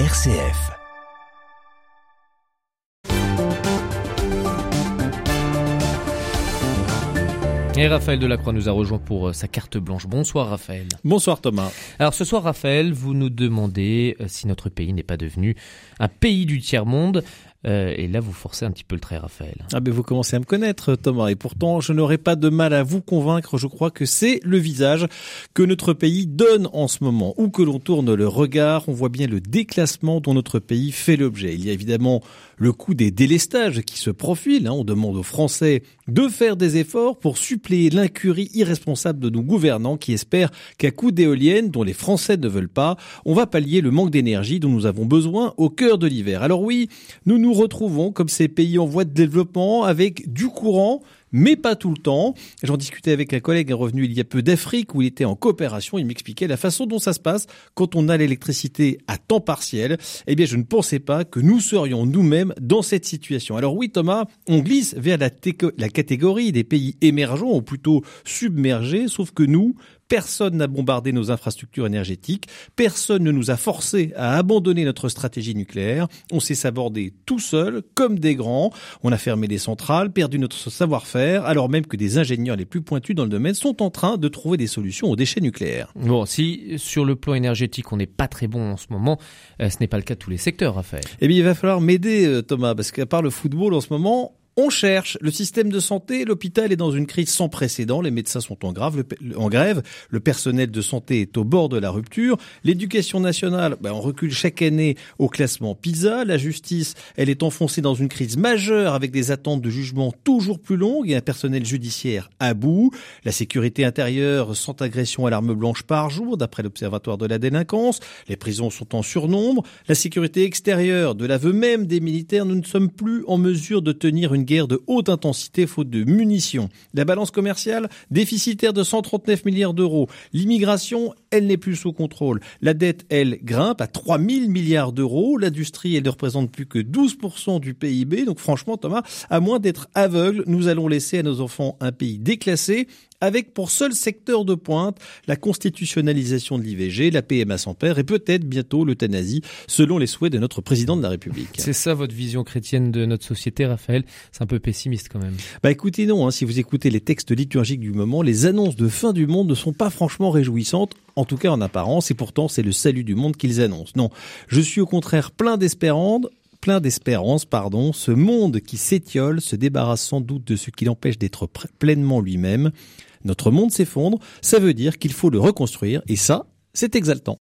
RCF. Et Raphaël Delacroix nous a rejoint pour euh, sa carte blanche. Bonsoir Raphaël. Bonsoir Thomas. Alors ce soir Raphaël, vous nous demandez euh, si notre pays n'est pas devenu un pays du tiers-monde. Euh, et là, vous forcez un petit peu le trait, Raphaël. Ah ben vous commencez à me connaître, Thomas, et pourtant je n'aurai pas de mal à vous convaincre. Je crois que c'est le visage que notre pays donne en ce moment. Où que l'on tourne le regard, on voit bien le déclassement dont notre pays fait l'objet. Il y a évidemment le coût des délestages qui se profile. Hein. On demande aux Français de faire des efforts pour suppléer l'incurie irresponsable de nos gouvernants qui espèrent qu'à coup d'éoliennes dont les Français ne veulent pas, on va pallier le manque d'énergie dont nous avons besoin au cœur de l'hiver. Alors oui, nous nous retrouvons comme ces pays en voie de développement avec du courant mais pas tout le temps. J'en discutais avec un collègue revenu il y a peu d'Afrique où il était en coopération. Il m'expliquait la façon dont ça se passe quand on a l'électricité à temps partiel. Eh bien, je ne pensais pas que nous serions nous-mêmes dans cette situation. Alors oui, Thomas, on glisse vers la catégorie des pays émergents ou plutôt submergés, sauf que nous, Personne n'a bombardé nos infrastructures énergétiques. Personne ne nous a forcé à abandonner notre stratégie nucléaire. On s'est sabordé tout seul, comme des grands. On a fermé des centrales, perdu notre savoir-faire, alors même que des ingénieurs les plus pointus dans le domaine sont en train de trouver des solutions aux déchets nucléaires. Bon, si sur le plan énergétique on n'est pas très bon en ce moment, euh, ce n'est pas le cas de tous les secteurs, Raphaël. Eh bien, il va falloir m'aider, euh, Thomas, parce qu'à part le football en ce moment, on cherche. Le système de santé, l'hôpital est dans une crise sans précédent. Les médecins sont en, grave, en grève. Le personnel de santé est au bord de la rupture. L'éducation nationale, ben, on recule chaque année au classement PISA. La justice, elle est enfoncée dans une crise majeure avec des attentes de jugement toujours plus longues et un personnel judiciaire à bout. La sécurité intérieure, sans agression à l'arme blanche par jour, d'après l'Observatoire de la délinquance. Les prisons sont en surnombre. La sécurité extérieure, de l'aveu même des militaires, nous ne sommes plus en mesure de tenir une guerre de haute intensité faute de munitions. La balance commerciale déficitaire de 139 milliards d'euros. L'immigration, elle n'est plus sous contrôle. La dette, elle, grimpe à 3000 milliards d'euros. L'industrie, elle ne représente plus que 12% du PIB. Donc franchement, Thomas, à moins d'être aveugle, nous allons laisser à nos enfants un pays déclassé avec pour seul secteur de pointe la constitutionnalisation de l'IVG, la PMA sans père et peut-être bientôt l'euthanasie, selon les souhaits de notre président de la République. C'est ça votre vision chrétienne de notre société, Raphaël? C'est un peu pessimiste quand même. Bah écoutez, non, hein, si vous écoutez les textes liturgiques du moment, les annonces de fin du monde ne sont pas franchement réjouissantes, en tout cas en apparence, et pourtant c'est le salut du monde qu'ils annoncent. Non, je suis au contraire plein d'espérance, plein d'espérance, pardon, ce monde qui s'étiole se débarrasse sans doute de ce qui l'empêche d'être pleinement lui-même. Notre monde s'effondre, ça veut dire qu'il faut le reconstruire, et ça, c'est exaltant.